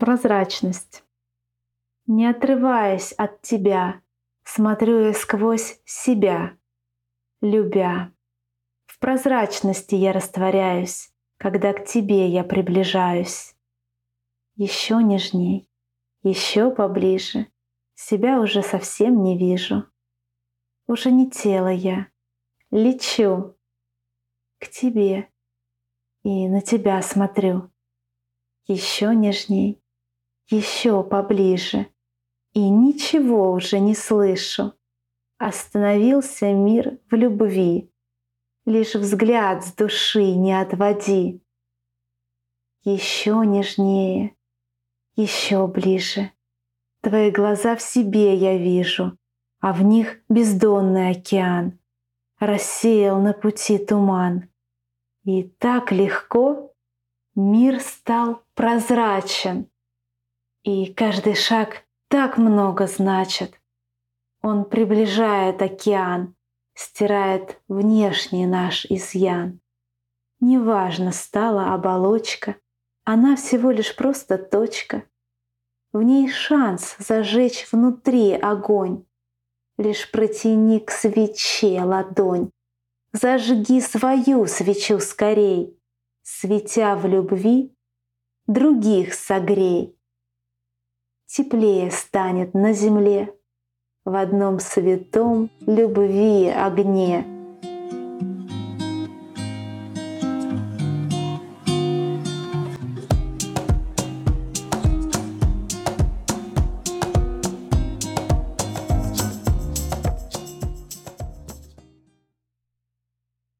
Прозрачность. Не отрываясь от тебя, смотрю я сквозь себя, любя. В прозрачности я растворяюсь, когда к тебе я приближаюсь. Еще нежней, еще поближе, себя уже совсем не вижу. Уже не тело я, лечу к тебе и на тебя смотрю. Еще нежней, еще поближе, и ничего уже не слышу. Остановился мир в любви, лишь взгляд с души не отводи. Еще нежнее, еще ближе. Твои глаза в себе я вижу, а в них бездонный океан. Рассеял на пути туман. И так легко мир стал прозрачен. И каждый шаг так много значит. Он приближает океан, стирает внешний наш изъян. Неважно стала оболочка, она всего лишь просто точка. В ней шанс зажечь внутри огонь. Лишь протяни к свече ладонь, Зажги свою свечу скорей, Светя в любви, других согрей. Теплее станет на земле. В одном святом любви огне —